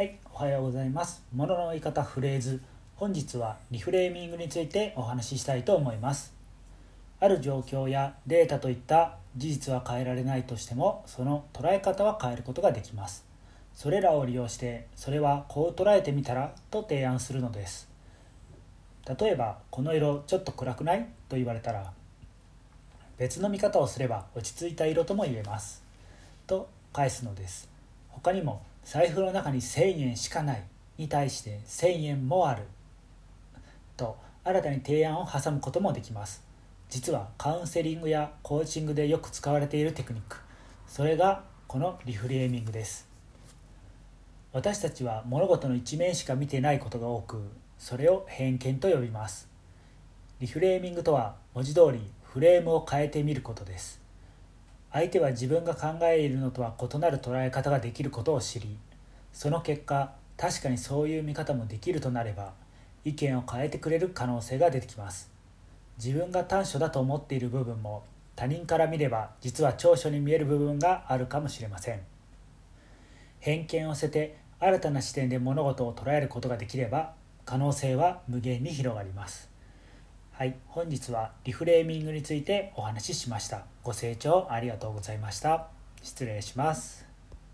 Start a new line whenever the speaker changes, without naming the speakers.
はい、おはようございます。ものの言い方フレーズ。本日はリフレーミングについてお話ししたいと思います。ある状況やデータといった事実は変えられないとしても、その捉え方は変えることができます。それらを利用して、それはこう捉えてみたらと提案するのです。例えば、この色ちょっと暗くない？と言われたら、別の見方をすれば落ち着いた色とも言えます。と返すのです。他にも財布の中に1000円しかないに対して1000円もある。と新たに提案を挟むこともできます。実はカウンセリングやコーチングでよく使われているテクニック。それがこのリフレーミングです。私たちは物事の一面しか見てないことが多くそれを偏見と呼びます。リフレーミングとは文字通りフレームを変えてみることです。相手は自分が考えているのとは異なる捉え方ができることを知りその結果確かにそういう見方もできるとなれば意見を変えてくれる可能性が出てきます。自分が短所だと思っている部分も他人から見れば実は長所に見える部分があるかもしれません。偏見を捨てて新たな視点で物事を捉えることができれば可能性は無限に広がります。はい、本日はリフレーミングについてお話ししました。ご清聴ありがとうございました。失礼します。